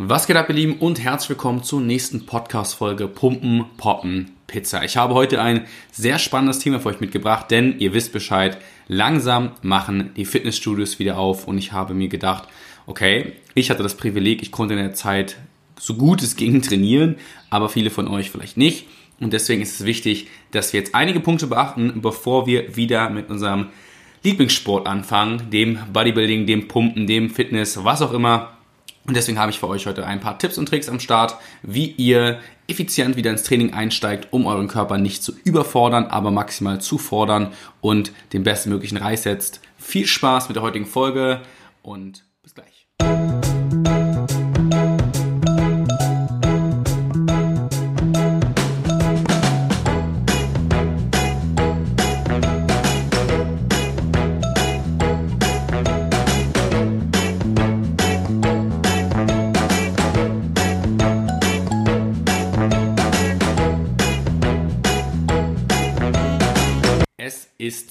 Was geht ab, ihr Lieben, und herzlich willkommen zur nächsten Podcast-Folge Pumpen, Poppen, Pizza. Ich habe heute ein sehr spannendes Thema für euch mitgebracht, denn ihr wisst Bescheid, langsam machen die Fitnessstudios wieder auf und ich habe mir gedacht, okay, ich hatte das Privileg, ich konnte in der Zeit so gut es ging trainieren, aber viele von euch vielleicht nicht. Und deswegen ist es wichtig, dass wir jetzt einige Punkte beachten, bevor wir wieder mit unserem Lieblingssport anfangen, dem Bodybuilding, dem Pumpen, dem Fitness, was auch immer und deswegen habe ich für euch heute ein paar Tipps und Tricks am Start, wie ihr effizient wieder ins Training einsteigt, um euren Körper nicht zu überfordern, aber maximal zu fordern und den bestmöglichen Reiß setzt. Viel Spaß mit der heutigen Folge und bis gleich.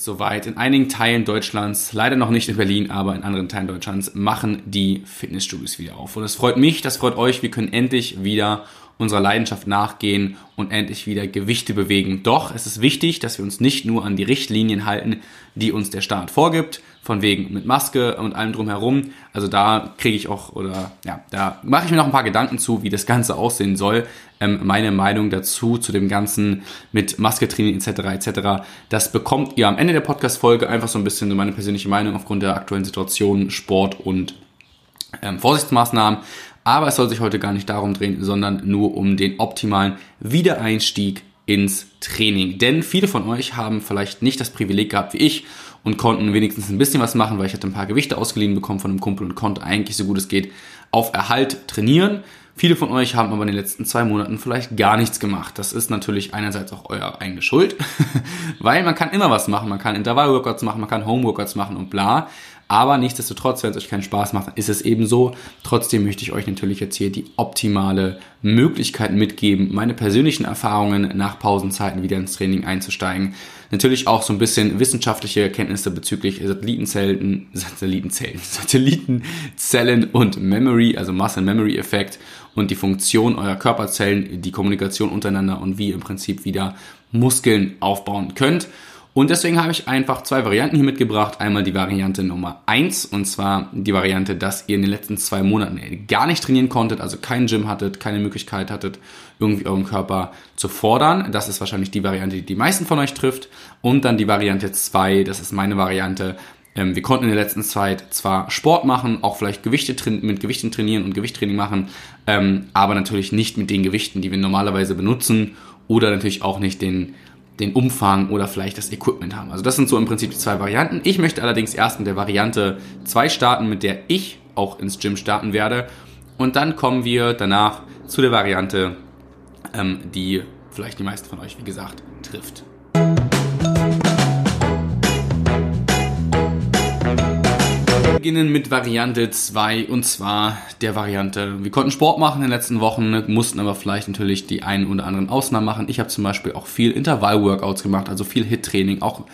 Soweit. In einigen Teilen Deutschlands, leider noch nicht in Berlin, aber in anderen Teilen Deutschlands, machen die Fitnessstudios wieder auf. Und es freut mich, das freut euch. Wir können endlich wieder unserer Leidenschaft nachgehen und endlich wieder Gewichte bewegen. Doch es ist wichtig, dass wir uns nicht nur an die Richtlinien halten, die uns der Staat vorgibt, von wegen mit Maske und allem drumherum. Also da kriege ich auch oder ja, da mache ich mir noch ein paar Gedanken zu, wie das Ganze aussehen soll. Ähm, meine Meinung dazu zu dem Ganzen mit Maske trainieren etc. etc. Das bekommt ihr am Ende der Podcast-Folge einfach so ein bisschen meine persönliche Meinung aufgrund der aktuellen Situation, Sport und ähm, Vorsichtsmaßnahmen. Aber es soll sich heute gar nicht darum drehen, sondern nur um den optimalen Wiedereinstieg ins Training. Denn viele von euch haben vielleicht nicht das Privileg gehabt wie ich und konnten wenigstens ein bisschen was machen, weil ich hatte ein paar Gewichte ausgeliehen bekommen von einem Kumpel und konnte eigentlich so gut es geht auf Erhalt trainieren. Viele von euch haben aber in den letzten zwei Monaten vielleicht gar nichts gemacht. Das ist natürlich einerseits auch euer eigene Schuld, weil man kann immer was machen. Man kann Intervall-Workouts machen, man kann Home-Workouts machen und bla. Aber nichtsdestotrotz, wenn es euch keinen Spaß macht, ist es eben so. Trotzdem möchte ich euch natürlich jetzt hier die optimale Möglichkeit mitgeben, meine persönlichen Erfahrungen nach Pausenzeiten wieder ins Training einzusteigen. Natürlich auch so ein bisschen wissenschaftliche Erkenntnisse bezüglich Satellitenzellen, Satellitenzellen, Satellitenzellen und Memory, also Muscle Memory Effekt und die Funktion eurer Körperzellen, die Kommunikation untereinander und wie ihr im Prinzip wieder Muskeln aufbauen könnt. Und deswegen habe ich einfach zwei Varianten hier mitgebracht. Einmal die Variante Nummer eins und zwar die Variante, dass ihr in den letzten zwei Monaten gar nicht trainieren konntet, also kein Gym hattet, keine Möglichkeit hattet, irgendwie euren Körper zu fordern. Das ist wahrscheinlich die Variante, die die meisten von euch trifft. Und dann die Variante zwei, das ist meine Variante. Ähm, wir konnten in der letzten Zeit zwar Sport machen, auch vielleicht Gewichte mit Gewichten trainieren und Gewichttraining machen, ähm, aber natürlich nicht mit den Gewichten, die wir normalerweise benutzen oder natürlich auch nicht den den Umfang oder vielleicht das Equipment haben. Also das sind so im Prinzip die zwei Varianten. Ich möchte allerdings erst mit der Variante 2 starten, mit der ich auch ins Gym starten werde. Und dann kommen wir danach zu der Variante, ähm, die vielleicht die meisten von euch, wie gesagt, trifft. Beginnen mit Variante 2 und zwar der Variante, wir konnten Sport machen in den letzten Wochen, mussten aber vielleicht natürlich die einen oder anderen Ausnahmen machen. Ich habe zum Beispiel auch viel Intervall-Workouts gemacht, also viel Hit-Training, auch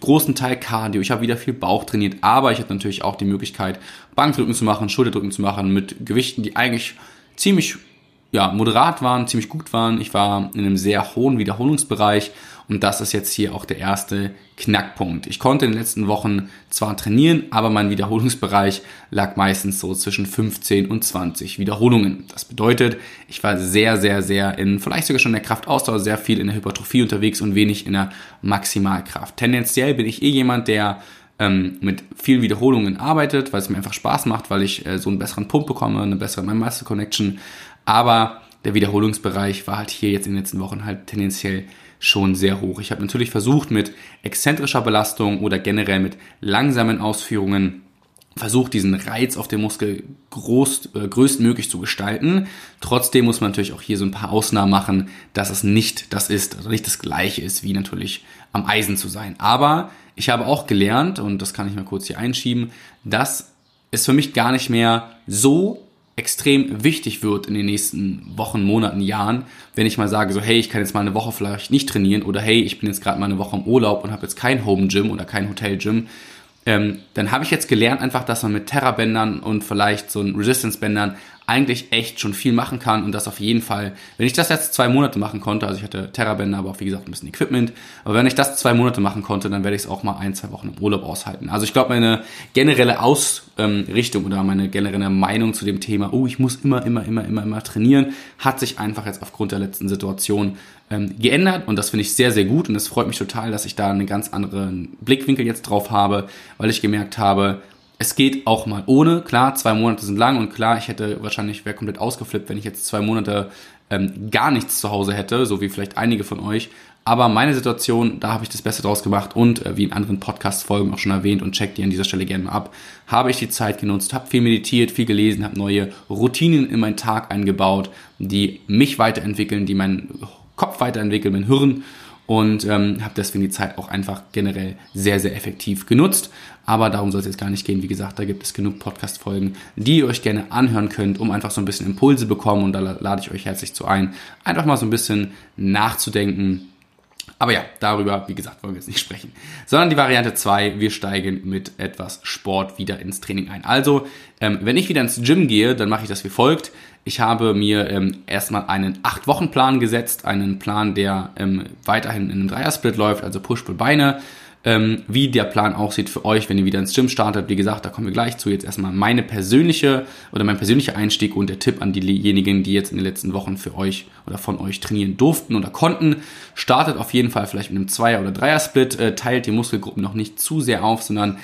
großen Teil Cardio. Ich habe wieder viel Bauch trainiert, aber ich hatte natürlich auch die Möglichkeit, Bankdrücken zu machen, Schulterdrücken zu machen mit Gewichten, die eigentlich ziemlich ja, moderat waren, ziemlich gut waren. Ich war in einem sehr hohen Wiederholungsbereich und das ist jetzt hier auch der erste Knackpunkt. Ich konnte in den letzten Wochen zwar trainieren, aber mein Wiederholungsbereich lag meistens so zwischen 15 und 20 Wiederholungen. Das bedeutet, ich war sehr, sehr, sehr in, vielleicht sogar schon in der Kraftausdauer, sehr viel in der Hypertrophie unterwegs und wenig in der Maximalkraft. Tendenziell bin ich eh jemand, der ähm, mit vielen Wiederholungen arbeitet, weil es mir einfach Spaß macht, weil ich äh, so einen besseren Pump bekomme, eine bessere Muscle Connection. Aber der Wiederholungsbereich war halt hier jetzt in den letzten Wochen halt tendenziell schon sehr hoch. Ich habe natürlich versucht, mit exzentrischer Belastung oder generell mit langsamen Ausführungen versucht, diesen Reiz auf dem Muskel groß, äh, größtmöglich zu gestalten. Trotzdem muss man natürlich auch hier so ein paar Ausnahmen machen, dass es nicht das ist, also nicht das gleiche ist, wie natürlich am Eisen zu sein. Aber ich habe auch gelernt, und das kann ich mal kurz hier einschieben, dass es für mich gar nicht mehr so extrem wichtig wird in den nächsten Wochen, Monaten, Jahren, wenn ich mal sage, so hey, ich kann jetzt mal eine Woche vielleicht nicht trainieren oder hey, ich bin jetzt gerade mal eine Woche im Urlaub und habe jetzt kein Home Gym oder kein Hotel Gym, ähm, dann habe ich jetzt gelernt einfach, dass man mit Terra-Bändern und vielleicht so Resistance-Bändern eigentlich echt schon viel machen kann und das auf jeden Fall, wenn ich das jetzt zwei Monate machen konnte, also ich hatte Terrabänder, aber auch wie gesagt ein bisschen Equipment, aber wenn ich das zwei Monate machen konnte, dann werde ich es auch mal ein, zwei Wochen im Urlaub aushalten. Also ich glaube, meine generelle Ausrichtung oder meine generelle Meinung zu dem Thema, oh, ich muss immer, immer, immer, immer, immer trainieren, hat sich einfach jetzt aufgrund der letzten Situation ähm, geändert und das finde ich sehr, sehr gut und es freut mich total, dass ich da einen ganz anderen Blickwinkel jetzt drauf habe, weil ich gemerkt habe, es geht auch mal ohne. Klar, zwei Monate sind lang und klar, ich hätte wahrscheinlich, wäre komplett ausgeflippt, wenn ich jetzt zwei Monate ähm, gar nichts zu Hause hätte, so wie vielleicht einige von euch. Aber meine Situation, da habe ich das Beste draus gemacht und äh, wie in anderen Podcast-Folgen auch schon erwähnt und checkt die an dieser Stelle gerne mal ab, habe ich die Zeit genutzt, habe viel meditiert, viel gelesen, habe neue Routinen in meinen Tag eingebaut, die mich weiterentwickeln, die meinen Kopf weiterentwickeln, mein Hirn und ähm, habe deswegen die Zeit auch einfach generell sehr, sehr effektiv genutzt. Aber darum soll es jetzt gar nicht gehen. Wie gesagt, da gibt es genug Podcast-Folgen, die ihr euch gerne anhören könnt, um einfach so ein bisschen Impulse bekommen. Und da lade ich euch herzlich zu ein, einfach mal so ein bisschen nachzudenken. Aber ja, darüber, wie gesagt, wollen wir jetzt nicht sprechen. Sondern die Variante 2, wir steigen mit etwas Sport wieder ins Training ein. Also, ähm, wenn ich wieder ins Gym gehe, dann mache ich das wie folgt. Ich habe mir ähm, erstmal einen 8-Wochen-Plan gesetzt, einen Plan, der ähm, weiterhin in einem Dreiersplit läuft, also Push-Pull-Beine ähm, wie der Plan aussieht für euch, wenn ihr wieder ins Gym startet. Wie gesagt, da kommen wir gleich zu. Jetzt erstmal meine persönliche oder mein persönlicher Einstieg und der Tipp an diejenigen, die jetzt in den letzten Wochen für euch oder von euch trainieren durften oder konnten. Startet auf jeden Fall vielleicht mit einem Zweier- oder Dreier-Split, äh, teilt die Muskelgruppen noch nicht zu sehr auf, sondern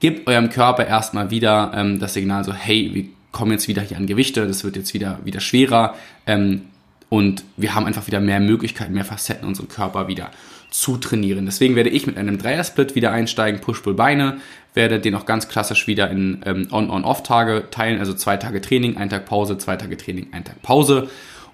gebt eurem Körper erstmal wieder ähm, das Signal so, hey, wir kommen jetzt wieder hier an Gewichte, das wird jetzt wieder, wieder schwerer. Ähm, und wir haben einfach wieder mehr Möglichkeiten, mehr Facetten unserem Körper wieder zu trainieren. Deswegen werde ich mit einem Dreier-Split wieder einsteigen, Push-Pull-Beine, werde den auch ganz klassisch wieder in ähm, On-On-Off-Tage teilen, also zwei Tage Training, ein Tag Pause, zwei Tage Training, ein Tag Pause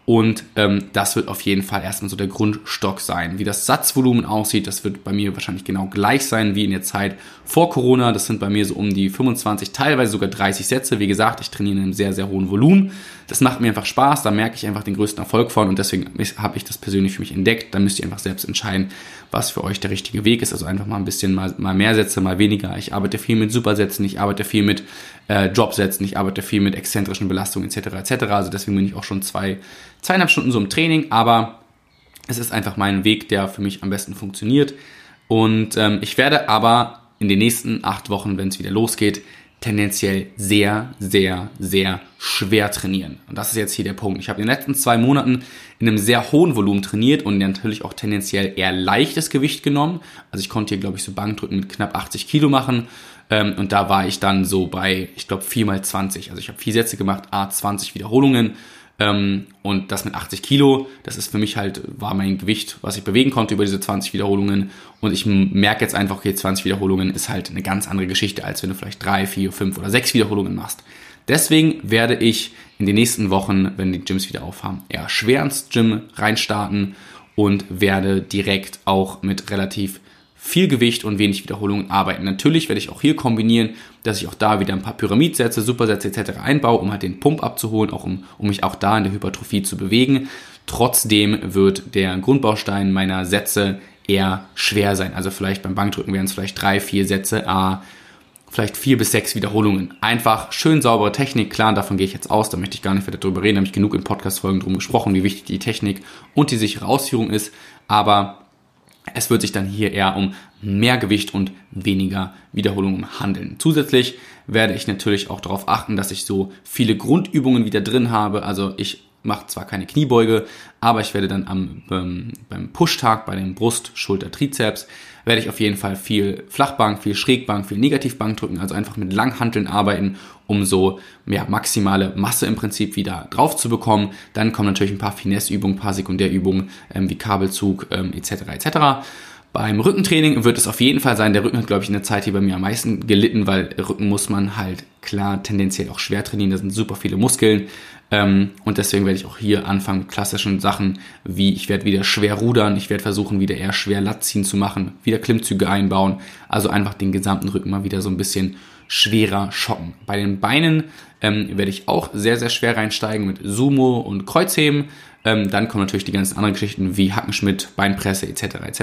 und ähm, das wird auf jeden Fall erstmal so der Grundstock sein. Wie das Satzvolumen aussieht, das wird bei mir wahrscheinlich genau gleich sein wie in der Zeit vor Corona. Das sind bei mir so um die 25, teilweise sogar 30 Sätze. Wie gesagt, ich trainiere in einem sehr, sehr hohen Volumen. Das macht mir einfach Spaß, da merke ich einfach den größten Erfolg von und deswegen habe ich das persönlich für mich entdeckt. Da müsst ihr einfach selbst entscheiden, was für euch der richtige Weg ist. Also einfach mal ein bisschen mal, mal mehr Sätze, mal weniger. Ich arbeite viel mit Supersätzen, ich arbeite viel mit äh, Dropsätzen, ich arbeite viel mit exzentrischen Belastungen etc. etc. Also deswegen bin ich auch schon zwei, zweieinhalb Stunden so im Training, aber es ist einfach mein Weg, der für mich am besten funktioniert. Und ähm, ich werde aber in den nächsten acht Wochen, wenn es wieder losgeht, tendenziell sehr, sehr, sehr schwer trainieren. Und das ist jetzt hier der Punkt. Ich habe in den letzten zwei Monaten in einem sehr hohen Volumen trainiert und natürlich auch tendenziell eher leichtes Gewicht genommen. Also ich konnte hier, glaube ich, so Bankdrücken mit knapp 80 Kilo machen. Ähm, und da war ich dann so bei, ich glaube, 4 mal 20. Also ich habe vier Sätze gemacht, A, 20 Wiederholungen. Ähm, und das mit 80 Kilo, das ist für mich halt, war mein Gewicht, was ich bewegen konnte über diese 20 Wiederholungen. Und ich merke jetzt einfach, okay, 20 Wiederholungen ist halt eine ganz andere Geschichte, als wenn du vielleicht drei, vier, fünf oder sechs Wiederholungen machst. Deswegen werde ich in den nächsten Wochen, wenn die Gyms wieder aufhaben, eher schwer ins Gym reinstarten und werde direkt auch mit relativ viel Gewicht und wenig Wiederholungen arbeiten. Natürlich werde ich auch hier kombinieren, dass ich auch da wieder ein paar Pyramidsätze, Supersätze etc. einbaue, um halt den Pump abzuholen, auch um, um mich auch da in der Hypertrophie zu bewegen. Trotzdem wird der Grundbaustein meiner Sätze eher schwer sein. Also vielleicht beim Bankdrücken wären es vielleicht drei, vier Sätze, a vielleicht vier bis sechs Wiederholungen. Einfach schön saubere Technik, klar, davon gehe ich jetzt aus, da möchte ich gar nicht weiter drüber reden, da habe ich genug in Podcast-Folgen drum gesprochen, wie wichtig die Technik und die sichere Ausführung ist, aber es wird sich dann hier eher um mehr Gewicht und weniger Wiederholungen handeln. Zusätzlich werde ich natürlich auch darauf achten, dass ich so viele Grundübungen wieder drin habe. Also ich mache zwar keine Kniebeuge, aber ich werde dann am, ähm, beim Pushtag, bei dem Brust, Schulter, Trizeps, werde ich auf jeden Fall viel Flachbank, viel Schrägbank, viel Negativbank drücken, also einfach mit Langhanteln arbeiten, um so ja, maximale Masse im Prinzip wieder drauf zu bekommen. Dann kommen natürlich ein paar Finesse-Übungen, ein paar Sekundärübungen ähm, wie Kabelzug ähm, etc. etc. Beim Rückentraining wird es auf jeden Fall sein, der Rücken hat, glaube ich, in der Zeit hier bei mir am meisten gelitten, weil Rücken muss man halt klar tendenziell auch schwer trainieren, da sind super viele Muskeln. Ähm, und deswegen werde ich auch hier anfangen mit klassischen Sachen, wie ich werde wieder schwer rudern, ich werde versuchen, wieder eher schwer Latziehen zu machen, wieder Klimmzüge einbauen, also einfach den gesamten Rücken mal wieder so ein bisschen schwerer schocken. Bei den Beinen ähm, werde ich auch sehr, sehr schwer reinsteigen mit Sumo und Kreuzheben. Ähm, dann kommen natürlich die ganzen anderen Geschichten wie Hackenschmidt, Beinpresse etc. etc.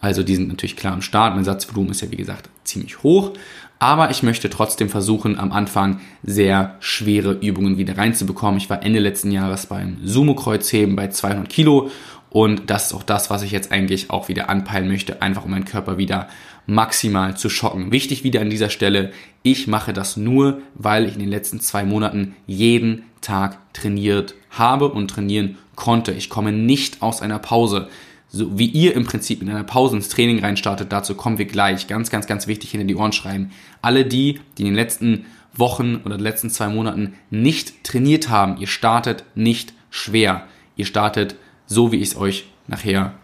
Also die sind natürlich klar am Start. Mein Satzvolumen ist ja wie gesagt ziemlich hoch. Aber ich möchte trotzdem versuchen, am Anfang sehr schwere Übungen wieder reinzubekommen. Ich war Ende letzten Jahres beim Sumo-Kreuzheben bei 200 Kilo und das ist auch das, was ich jetzt eigentlich auch wieder anpeilen möchte, einfach um meinen Körper wieder maximal zu schocken. Wichtig wieder an dieser Stelle, ich mache das nur, weil ich in den letzten zwei Monaten jeden Tag trainiert habe und trainieren konnte. Ich komme nicht aus einer Pause. So wie ihr im Prinzip in einer Pause ins Training reinstartet, dazu kommen wir gleich. Ganz, ganz, ganz wichtig hinter die Ohren schreiben. Alle die, die in den letzten Wochen oder den letzten zwei Monaten nicht trainiert haben, ihr startet nicht schwer. Ihr startet so, wie ich es euch nachher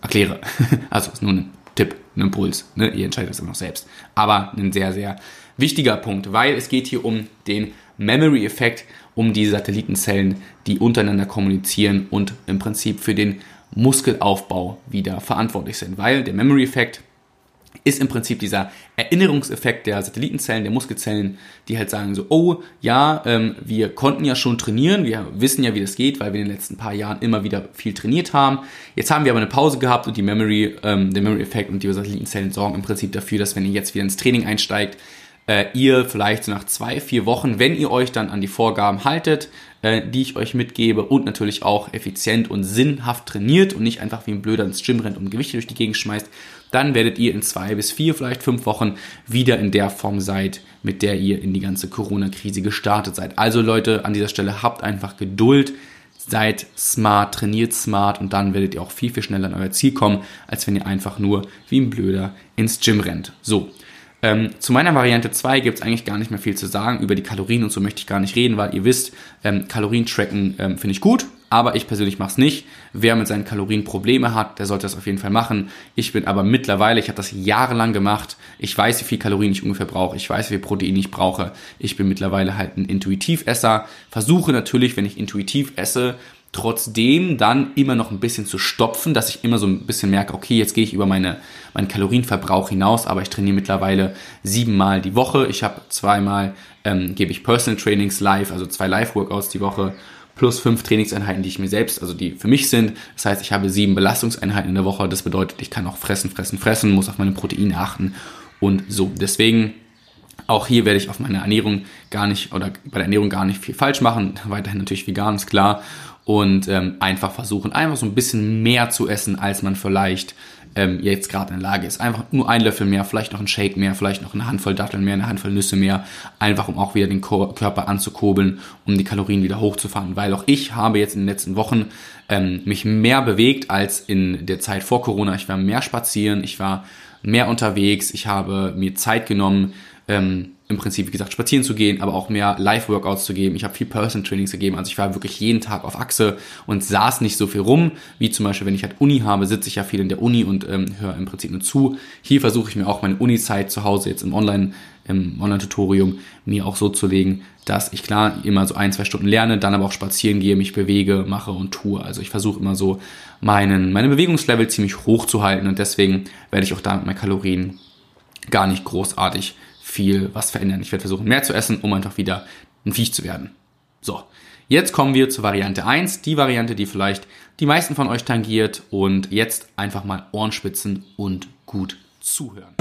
erkläre. Also ist nur ein Tipp, ein Impuls. Ne? Ihr entscheidet es immer noch selbst. Aber ein sehr, sehr wichtiger Punkt, weil es geht hier um den Memory-Effekt, um die Satellitenzellen, die untereinander kommunizieren und im Prinzip für den Muskelaufbau wieder verantwortlich sind. Weil der Memory-Effekt ist im Prinzip dieser Erinnerungseffekt der Satellitenzellen, der Muskelzellen, die halt sagen so, oh ja, ähm, wir konnten ja schon trainieren, wir wissen ja, wie das geht, weil wir in den letzten paar Jahren immer wieder viel trainiert haben. Jetzt haben wir aber eine Pause gehabt und die Memory, ähm, der Memory-Effekt und die Satellitenzellen sorgen im Prinzip dafür, dass wenn ihr jetzt wieder ins Training einsteigt, äh, ihr vielleicht nach zwei, vier Wochen, wenn ihr euch dann an die Vorgaben haltet, äh, die ich euch mitgebe und natürlich auch effizient und sinnhaft trainiert und nicht einfach wie ein Blöder ins Gym rennt und Gewichte durch die Gegend schmeißt, dann werdet ihr in zwei bis vier, vielleicht fünf Wochen wieder in der Form seid, mit der ihr in die ganze Corona-Krise gestartet seid. Also Leute, an dieser Stelle habt einfach Geduld, seid smart, trainiert smart und dann werdet ihr auch viel, viel schneller an euer Ziel kommen, als wenn ihr einfach nur wie ein Blöder ins Gym rennt. So, ähm, zu meiner Variante 2 gibt es eigentlich gar nicht mehr viel zu sagen. Über die Kalorien und so möchte ich gar nicht reden, weil ihr wisst, ähm, Kalorien tracken ähm, finde ich gut, aber ich persönlich mache es nicht. Wer mit seinen Kalorien Probleme hat, der sollte das auf jeden Fall machen. Ich bin aber mittlerweile, ich habe das jahrelang gemacht. Ich weiß, wie viel Kalorien ich ungefähr brauche. Ich weiß, wie viel Protein ich brauche. Ich bin mittlerweile halt ein Intuitivesser. Versuche natürlich, wenn ich intuitiv esse, trotzdem dann immer noch ein bisschen zu stopfen, dass ich immer so ein bisschen merke, okay, jetzt gehe ich über meine, meinen Kalorienverbrauch hinaus, aber ich trainiere mittlerweile siebenmal die Woche. Ich habe zweimal, ähm, gebe ich Personal Trainings live, also zwei Live-Workouts die Woche, plus fünf Trainingseinheiten, die ich mir selbst, also die für mich sind. Das heißt, ich habe sieben Belastungseinheiten in der Woche. Das bedeutet, ich kann auch fressen, fressen, fressen, muss auf meine Proteine achten und so. Deswegen auch hier werde ich auf meine Ernährung gar nicht oder bei der Ernährung gar nicht viel falsch machen. Weiterhin natürlich vegan, ist klar und ähm, einfach versuchen, einfach so ein bisschen mehr zu essen, als man vielleicht ähm, jetzt gerade in der Lage ist. Einfach nur ein Löffel mehr, vielleicht noch ein Shake mehr, vielleicht noch eine Handvoll Datteln mehr, eine Handvoll Nüsse mehr, einfach um auch wieder den Körper anzukurbeln, um die Kalorien wieder hochzufahren. Weil auch ich habe jetzt in den letzten Wochen ähm, mich mehr bewegt als in der Zeit vor Corona. Ich war mehr spazieren, ich war mehr unterwegs, ich habe mir Zeit genommen, ähm, im Prinzip, wie gesagt, spazieren zu gehen, aber auch mehr Live-Workouts zu geben. Ich habe viel Person-Trainings gegeben, also ich war wirklich jeden Tag auf Achse und saß nicht so viel rum, wie zum Beispiel, wenn ich halt Uni habe, sitze ich ja viel in der Uni und ähm, höre im Prinzip nur zu. Hier versuche ich mir auch meine Uni-Zeit zu Hause jetzt im Online, im Online-Tutorium mir auch so zu legen, dass ich klar immer so ein, zwei Stunden lerne, dann aber auch spazieren gehe, mich bewege, mache und tue. Also ich versuche immer so meinen, meine Bewegungslevel ziemlich hoch zu halten und deswegen werde ich auch da mit meinen Kalorien gar nicht großartig viel was verändern. Ich werde versuchen, mehr zu essen, um einfach wieder ein Viech zu werden. So, jetzt kommen wir zur Variante 1, die Variante, die vielleicht die meisten von euch tangiert und jetzt einfach mal Ohrenspitzen und gut zuhören.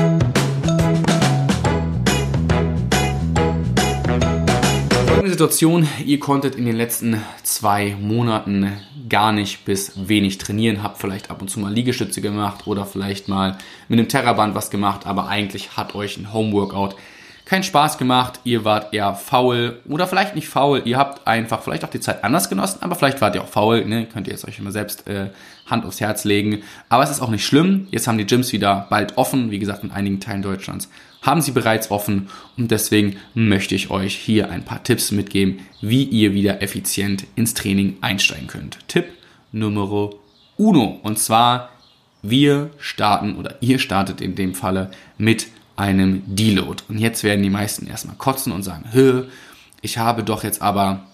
Folgende Situation, ihr konntet in den letzten zwei Monaten gar nicht bis wenig trainieren, habt vielleicht ab und zu mal Liegestütze gemacht oder vielleicht mal mit einem Terraband was gemacht, aber eigentlich hat euch ein Homeworkout keinen Spaß gemacht, ihr wart eher faul oder vielleicht nicht faul, ihr habt einfach vielleicht auch die Zeit anders genossen, aber vielleicht wart ihr auch faul, ne? könnt ihr jetzt euch immer selbst äh, Hand aufs Herz legen. Aber es ist auch nicht schlimm, jetzt haben die Gyms wieder bald offen, wie gesagt in einigen Teilen Deutschlands haben sie bereits offen und deswegen möchte ich euch hier ein paar Tipps mitgeben, wie ihr wieder effizient ins Training einsteigen könnt. Tipp Nummer uno und zwar wir starten oder ihr startet in dem Falle mit einem Deload. Und jetzt werden die meisten erstmal kotzen und sagen, Hö, ich habe doch jetzt aber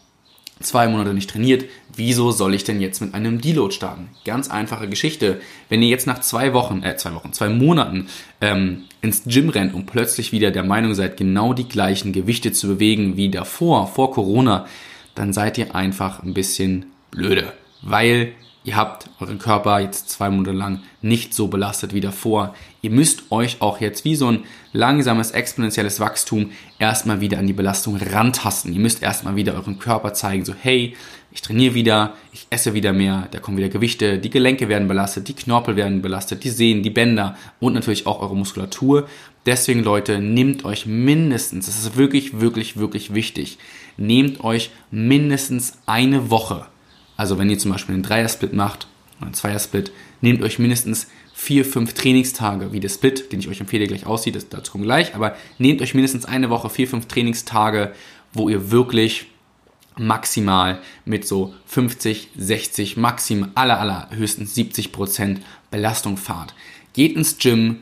zwei Monate nicht trainiert, wieso soll ich denn jetzt mit einem Deload starten? Ganz einfache Geschichte. Wenn ihr jetzt nach zwei Wochen, äh, zwei Wochen, zwei Monaten ähm, ins Gym rennt und plötzlich wieder der Meinung seid, genau die gleichen Gewichte zu bewegen wie davor, vor Corona, dann seid ihr einfach ein bisschen blöde. Weil Ihr habt euren Körper jetzt zwei Monate lang nicht so belastet wie davor. Ihr müsst euch auch jetzt wie so ein langsames exponentielles Wachstum erstmal wieder an die Belastung rantasten. Ihr müsst erstmal wieder euren Körper zeigen, so hey, ich trainiere wieder, ich esse wieder mehr, da kommen wieder Gewichte, die Gelenke werden belastet, die Knorpel werden belastet, die Sehnen, die Bänder und natürlich auch eure Muskulatur. Deswegen Leute, nehmt euch mindestens, das ist wirklich, wirklich, wirklich wichtig, nehmt euch mindestens eine Woche also wenn ihr zum Beispiel einen Dreier-Split macht oder einen Zweier-Split, nehmt euch mindestens vier, fünf Trainingstage, wie der Split, den ich euch empfehle, gleich aussieht, das, dazu kommen gleich, aber nehmt euch mindestens eine Woche, vier, fünf Trainingstage, wo ihr wirklich maximal mit so 50, 60, maximal aller, aller höchstens 70 Prozent Belastung fahrt. Geht ins Gym,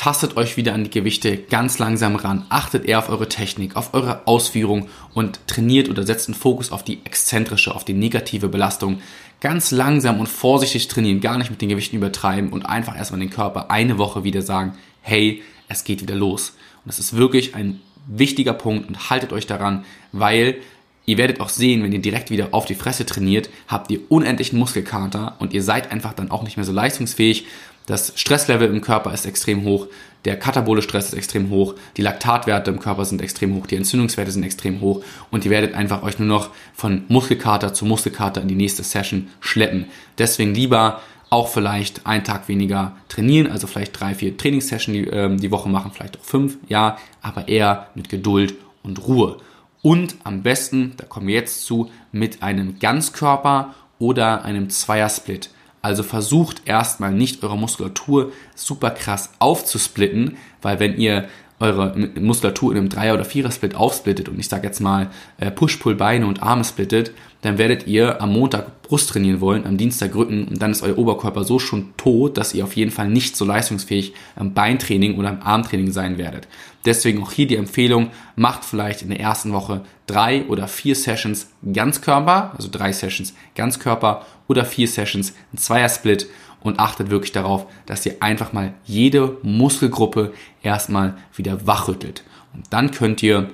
tastet euch wieder an die Gewichte ganz langsam ran, achtet eher auf eure Technik, auf eure Ausführung und trainiert oder setzt einen Fokus auf die exzentrische, auf die negative Belastung. Ganz langsam und vorsichtig trainieren, gar nicht mit den Gewichten übertreiben und einfach erstmal den Körper eine Woche wieder sagen, hey, es geht wieder los. Und das ist wirklich ein wichtiger Punkt und haltet euch daran, weil Ihr werdet auch sehen, wenn ihr direkt wieder auf die Fresse trainiert, habt ihr unendlichen Muskelkater und ihr seid einfach dann auch nicht mehr so leistungsfähig das Stresslevel im Körper ist extrem hoch, der katabole Stress ist extrem hoch, die Laktatwerte im Körper sind extrem hoch, die Entzündungswerte sind extrem hoch. Und ihr werdet einfach euch nur noch von Muskelkater zu Muskelkater in die nächste Session schleppen. Deswegen lieber auch vielleicht einen Tag weniger trainieren, also vielleicht drei, vier Trainingssessions die, ähm, die Woche machen, vielleicht auch fünf, ja, aber eher mit Geduld und Ruhe. Und am besten, da kommen wir jetzt zu, mit einem Ganzkörper oder einem Zweiersplit. Also versucht erstmal nicht eure Muskulatur super krass aufzusplitten, weil wenn ihr eure Muskulatur in einem Dreier- oder Vierer-Split aufsplittet und ich sage jetzt mal äh, Push-Pull-Beine und Arme splittet, dann werdet ihr am Montag Brust trainieren wollen, am Dienstag Rücken und dann ist euer Oberkörper so schon tot, dass ihr auf jeden Fall nicht so leistungsfähig am Beintraining oder am Armtraining sein werdet. Deswegen auch hier die Empfehlung, macht vielleicht in der ersten Woche drei oder vier Sessions Ganzkörper, also drei Sessions Ganzkörper oder vier Sessions ein Zweier-Split und achtet wirklich darauf, dass ihr einfach mal jede Muskelgruppe erstmal wieder wachrüttelt. Und dann könnt ihr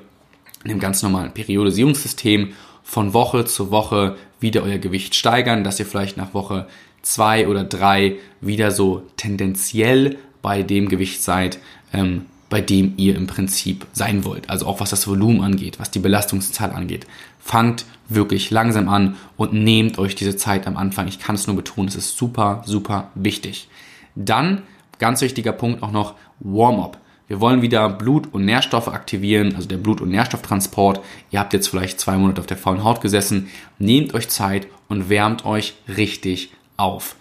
in dem ganz normalen Periodisierungssystem von Woche zu Woche wieder euer Gewicht steigern, dass ihr vielleicht nach Woche zwei oder drei wieder so tendenziell bei dem Gewicht seid, ähm, bei dem ihr im Prinzip sein wollt. Also auch was das Volumen angeht, was die Belastungszahl angeht. Fangt wirklich langsam an und nehmt euch diese Zeit am Anfang. Ich kann es nur betonen, es ist super, super wichtig. Dann, ganz wichtiger Punkt auch noch, Warm-up. Wir wollen wieder Blut und Nährstoffe aktivieren, also der Blut- und Nährstofftransport. Ihr habt jetzt vielleicht zwei Monate auf der faulen Haut gesessen. Nehmt euch Zeit und wärmt euch richtig auf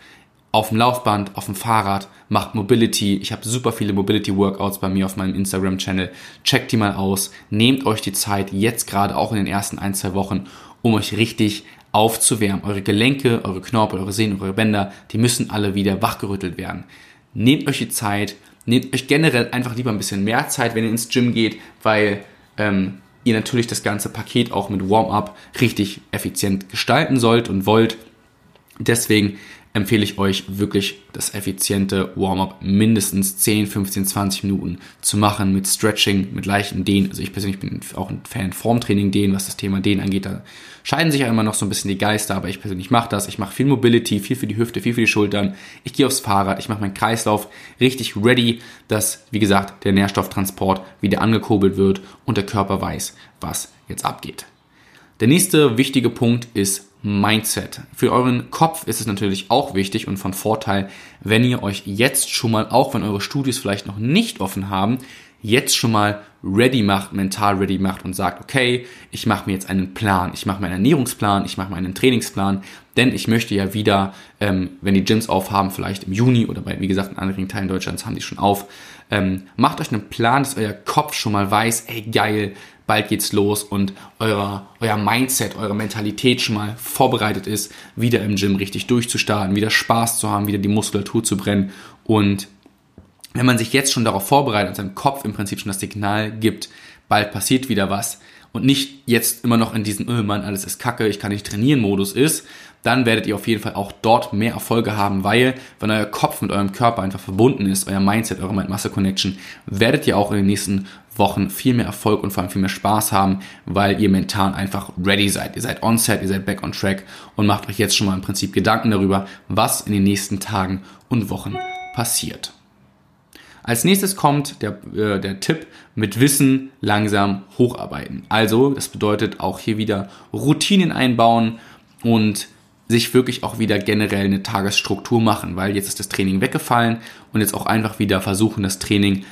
auf dem Laufband, auf dem Fahrrad, macht Mobility. Ich habe super viele Mobility-Workouts bei mir auf meinem Instagram-Channel. Checkt die mal aus. Nehmt euch die Zeit, jetzt gerade auch in den ersten ein, zwei Wochen, um euch richtig aufzuwärmen. Eure Gelenke, eure Knorpel, eure Sehnen, eure Bänder, die müssen alle wieder wachgerüttelt werden. Nehmt euch die Zeit, nehmt euch generell einfach lieber ein bisschen mehr Zeit, wenn ihr ins Gym geht, weil ähm, ihr natürlich das ganze Paket auch mit Warm-up richtig effizient gestalten sollt und wollt. Deswegen empfehle ich euch wirklich das effiziente Warm-up mindestens 10, 15, 20 Minuten zu machen mit Stretching, mit leichten Dehnen. Also ich persönlich bin auch ein Fan Formtraining Dehnen, was das Thema Dehnen angeht. Da scheiden sich ja immer noch so ein bisschen die Geister, aber ich persönlich mache das. Ich mache viel Mobility, viel für die Hüfte, viel für die Schultern. Ich gehe aufs Fahrrad, ich mache meinen Kreislauf richtig ready, dass, wie gesagt, der Nährstofftransport wieder angekurbelt wird und der Körper weiß, was jetzt abgeht. Der nächste wichtige Punkt ist Mindset. Für euren Kopf ist es natürlich auch wichtig und von Vorteil, wenn ihr euch jetzt schon mal, auch wenn eure Studios vielleicht noch nicht offen haben, jetzt schon mal ready macht, mental ready macht und sagt, okay, ich mache mir jetzt einen Plan, ich mache mir einen Ernährungsplan, ich mache mir einen Trainingsplan, denn ich möchte ja wieder, ähm, wenn die Gyms aufhaben, vielleicht im Juni oder bei, wie gesagt, in anderen Teilen Deutschlands haben die schon auf, ähm, macht euch einen Plan, dass euer Kopf schon mal weiß, ey geil, bald geht's los und euer, euer Mindset, eure Mentalität schon mal vorbereitet ist, wieder im Gym richtig durchzustarten, wieder Spaß zu haben, wieder die Muskulatur zu brennen. Und wenn man sich jetzt schon darauf vorbereitet und seinem Kopf im Prinzip schon das Signal gibt, bald passiert wieder was und nicht jetzt immer noch in diesem, oh Mann, alles ist kacke, ich kann nicht trainieren Modus ist, dann werdet ihr auf jeden Fall auch dort mehr Erfolge haben, weil wenn euer Kopf mit eurem Körper einfach verbunden ist, euer Mindset, eure Mind-Muscle-Connection, werdet ihr auch in den nächsten Wochen viel mehr Erfolg und vor allem viel mehr Spaß haben, weil ihr mental einfach ready seid. Ihr seid on set, ihr seid back on track und macht euch jetzt schon mal im Prinzip Gedanken darüber, was in den nächsten Tagen und Wochen passiert. Als nächstes kommt der, äh, der Tipp mit Wissen langsam hocharbeiten. Also, das bedeutet auch hier wieder Routinen einbauen und sich wirklich auch wieder generell eine Tagesstruktur machen, weil jetzt ist das Training weggefallen und jetzt auch einfach wieder versuchen, das Training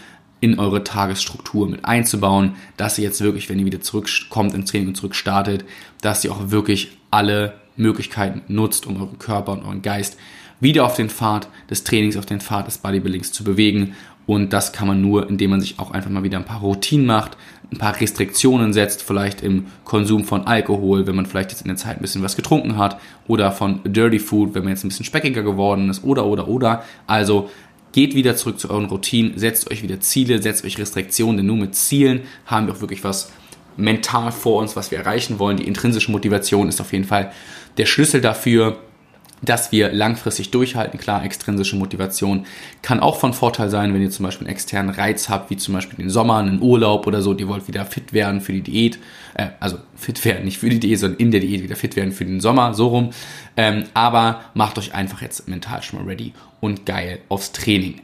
in eure Tagesstruktur mit einzubauen, dass ihr jetzt wirklich, wenn ihr wieder zurückkommt ins Training und zurückstartet, dass ihr auch wirklich alle Möglichkeiten nutzt, um euren Körper und euren Geist wieder auf den Pfad des Trainings, auf den Pfad des Bodybuildings zu bewegen und das kann man nur, indem man sich auch einfach mal wieder ein paar Routinen macht, ein paar Restriktionen setzt, vielleicht im Konsum von Alkohol, wenn man vielleicht jetzt in der Zeit ein bisschen was getrunken hat, oder von Dirty Food, wenn man jetzt ein bisschen speckiger geworden ist, oder, oder, oder. Also geht wieder zurück zu euren Routinen, setzt euch wieder Ziele, setzt euch Restriktionen, denn nur mit Zielen haben wir auch wirklich was mental vor uns, was wir erreichen wollen. Die intrinsische Motivation ist auf jeden Fall der Schlüssel dafür, dass wir langfristig durchhalten. Klar, extrinsische Motivation kann auch von Vorteil sein, wenn ihr zum Beispiel einen externen Reiz habt, wie zum Beispiel den Sommer, einen Urlaub oder so, die wollt wieder fit werden für die Diät, äh, also fit werden, nicht für die Diät, sondern in der Diät wieder fit werden für den Sommer, so rum. Ähm, aber macht euch einfach jetzt mental schon mal ready und geil aufs Training.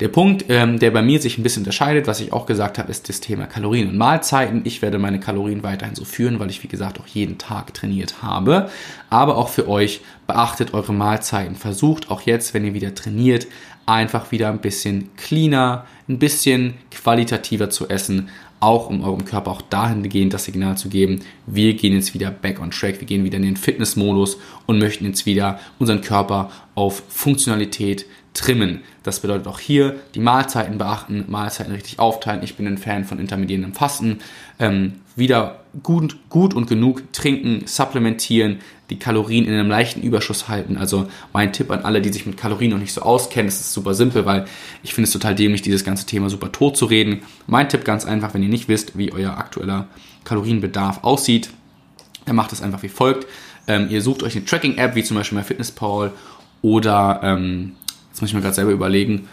Der Punkt, ähm, der bei mir sich ein bisschen unterscheidet, was ich auch gesagt habe, ist das Thema Kalorien und Mahlzeiten. Ich werde meine Kalorien weiterhin so führen, weil ich, wie gesagt, auch jeden Tag trainiert habe. Aber auch für euch, beachtet eure Mahlzeiten. Versucht auch jetzt, wenn ihr wieder trainiert, einfach wieder ein bisschen cleaner, ein bisschen qualitativer zu essen, auch um eurem Körper auch dahingehend das Signal zu geben, wir gehen jetzt wieder back on track, wir gehen wieder in den Fitnessmodus und möchten jetzt wieder unseren Körper auf Funktionalität trimmen. Das bedeutet auch hier die Mahlzeiten beachten, Mahlzeiten richtig aufteilen. Ich bin ein Fan von intermittierendem Fasten. Ähm, wieder gut, gut und genug trinken, supplementieren, die Kalorien in einem leichten Überschuss halten. Also mein Tipp an alle, die sich mit Kalorien noch nicht so auskennen, das ist super simpel, weil ich finde es total dämlich, dieses ganze Thema super tot zu reden. Mein Tipp ganz einfach, wenn ihr nicht wisst, wie euer aktueller Kalorienbedarf aussieht, dann macht es einfach wie folgt. Ähm, ihr sucht euch eine Tracking-App, wie zum Beispiel MyFitnessPal oder ähm, Jetzt muss ich mir gerade selber überlegen.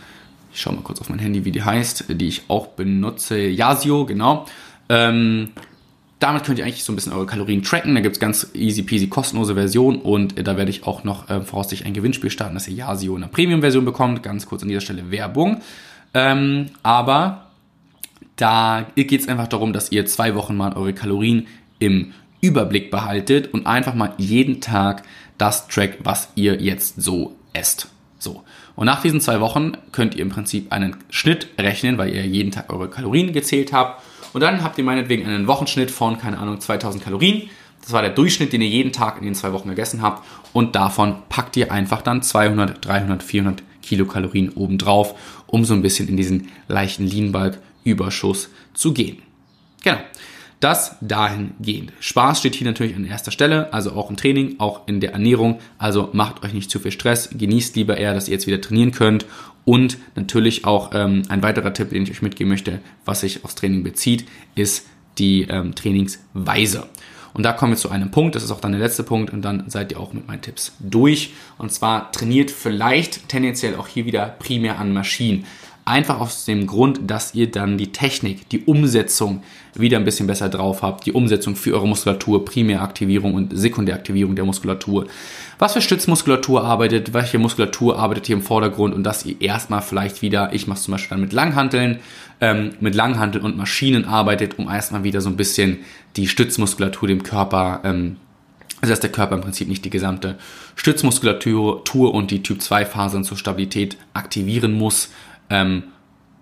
Ich schaue mal kurz auf mein Handy, wie die heißt, die ich auch benutze. Yasio, genau. Ähm, damit könnt ihr eigentlich so ein bisschen eure Kalorien tracken. Da gibt es ganz easy peasy kostenlose Version und äh, da werde ich auch noch äh, voraussichtlich ein Gewinnspiel starten, dass ihr Yasio in der Premium-Version bekommt. Ganz kurz an dieser Stelle Werbung. Ähm, aber da geht es einfach darum, dass ihr zwei Wochen mal eure Kalorien im Überblick behaltet und einfach mal jeden Tag das track, was ihr jetzt so esst. So. Und nach diesen zwei Wochen könnt ihr im Prinzip einen Schnitt rechnen, weil ihr jeden Tag eure Kalorien gezählt habt. Und dann habt ihr meinetwegen einen Wochenschnitt von, keine Ahnung, 2000 Kalorien. Das war der Durchschnitt, den ihr jeden Tag in den zwei Wochen gegessen habt. Und davon packt ihr einfach dann 200, 300, 400 Kilokalorien obendrauf, um so ein bisschen in diesen leichten Lean Bulk Überschuss zu gehen. Genau. Das dahingehend. Spaß steht hier natürlich an erster Stelle, also auch im Training, auch in der Ernährung. Also macht euch nicht zu viel Stress, genießt lieber eher, dass ihr jetzt wieder trainieren könnt. Und natürlich auch ähm, ein weiterer Tipp, den ich euch mitgeben möchte, was sich aufs Training bezieht, ist die ähm, Trainingsweise. Und da kommen wir zu einem Punkt, das ist auch dann der letzte Punkt und dann seid ihr auch mit meinen Tipps durch. Und zwar trainiert vielleicht tendenziell auch hier wieder primär an Maschinen. Einfach aus dem Grund, dass ihr dann die Technik, die Umsetzung wieder ein bisschen besser drauf habt. Die Umsetzung für eure Muskulatur, Primäraktivierung und Sekundäraktivierung der Muskulatur. Was für Stützmuskulatur arbeitet, welche Muskulatur arbeitet hier im Vordergrund und dass ihr erstmal vielleicht wieder, ich mache zum Beispiel dann mit Langhanteln, ähm, mit Langhanteln und Maschinen arbeitet, um erstmal wieder so ein bisschen die Stützmuskulatur dem Körper ähm, also dass der Körper im Prinzip nicht die gesamte Stützmuskulatur und die Typ 2 Fasern zur Stabilität aktivieren muss, ähm,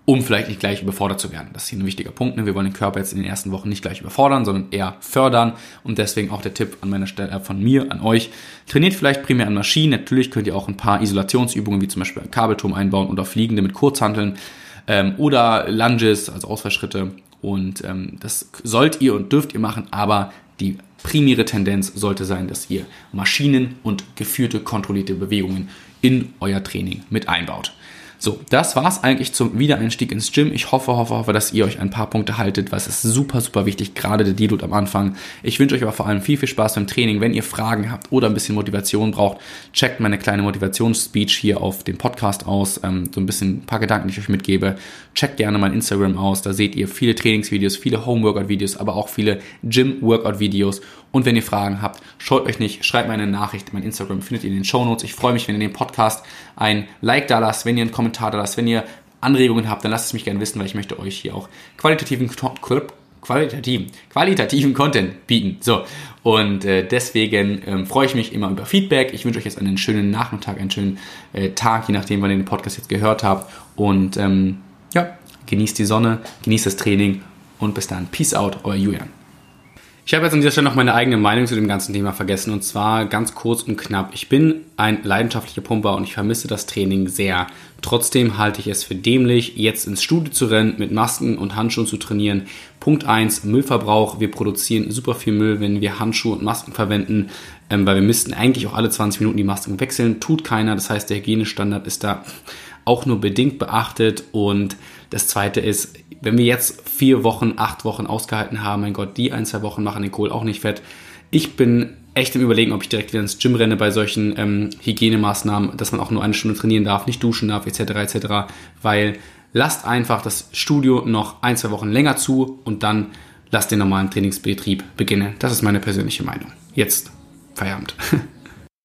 um vielleicht nicht gleich überfordert zu werden. Das ist hier ein wichtiger Punkt. Ne? Wir wollen den Körper jetzt in den ersten Wochen nicht gleich überfordern, sondern eher fördern. Und deswegen auch der Tipp an meiner Stelle äh, von mir an euch. Trainiert vielleicht primär an Maschinen. Natürlich könnt ihr auch ein paar Isolationsübungen wie zum Beispiel ein Kabelturm einbauen oder Fliegende mit Kurzhanteln ähm, oder Lunges, also Ausfallschritte. Und ähm, das sollt ihr und dürft ihr machen, aber die primäre Tendenz sollte sein, dass ihr Maschinen und geführte, kontrollierte Bewegungen in euer Training mit einbaut. So, das war's eigentlich zum Wiedereinstieg ins Gym. Ich hoffe, hoffe, hoffe, dass ihr euch ein paar Punkte haltet, weil es ist super, super wichtig, gerade der Deload am Anfang. Ich wünsche euch aber vor allem viel, viel Spaß beim Training. Wenn ihr Fragen habt oder ein bisschen Motivation braucht, checkt meine kleine Motivationsspeech hier auf dem Podcast aus. Ähm, so ein bisschen ein paar Gedanken, die ich euch mitgebe. Checkt gerne mein Instagram aus. Da seht ihr viele Trainingsvideos, viele Home-Workout-Videos, aber auch viele Gym-Workout-Videos. Und wenn ihr Fragen habt, scheut euch nicht, schreibt mir eine Nachricht. Mein Instagram findet ihr in den Show Notes. Ich freue mich, wenn ihr den Podcast ein Like da lasst, wenn ihr einen Kommentar da lasst, wenn ihr Anregungen habt, dann lasst es mich gerne wissen, weil ich möchte euch hier auch qualitativen qualitativen, qualitativen Content bieten. So, und äh, deswegen ähm, freue ich mich immer über Feedback. Ich wünsche euch jetzt einen schönen Nachmittag, einen schönen äh, Tag, je nachdem, wann ihr den Podcast jetzt gehört habt. Und ähm, ja, genießt die Sonne, genießt das Training und bis dann. Peace out, euer Julian. Ich habe jetzt an dieser Stelle noch meine eigene Meinung zu dem ganzen Thema vergessen und zwar ganz kurz und knapp. Ich bin ein leidenschaftlicher Pumper und ich vermisse das Training sehr. Trotzdem halte ich es für dämlich, jetzt ins Studio zu rennen, mit Masken und Handschuhen zu trainieren. Punkt 1, Müllverbrauch. Wir produzieren super viel Müll, wenn wir Handschuhe und Masken verwenden, ähm, weil wir müssten eigentlich auch alle 20 Minuten die Masken wechseln. Tut keiner. Das heißt, der Hygienestandard ist da auch nur bedingt beachtet und das zweite ist, wenn wir jetzt vier Wochen, acht Wochen ausgehalten haben, mein Gott, die ein, zwei Wochen machen den Kohl auch nicht fett. Ich bin echt im Überlegen, ob ich direkt wieder ins Gym renne bei solchen ähm, Hygienemaßnahmen, dass man auch nur eine Stunde trainieren darf, nicht duschen darf, etc. etc. Weil lasst einfach das Studio noch ein, zwei Wochen länger zu und dann lasst den normalen Trainingsbetrieb beginnen. Das ist meine persönliche Meinung. Jetzt Feierabend.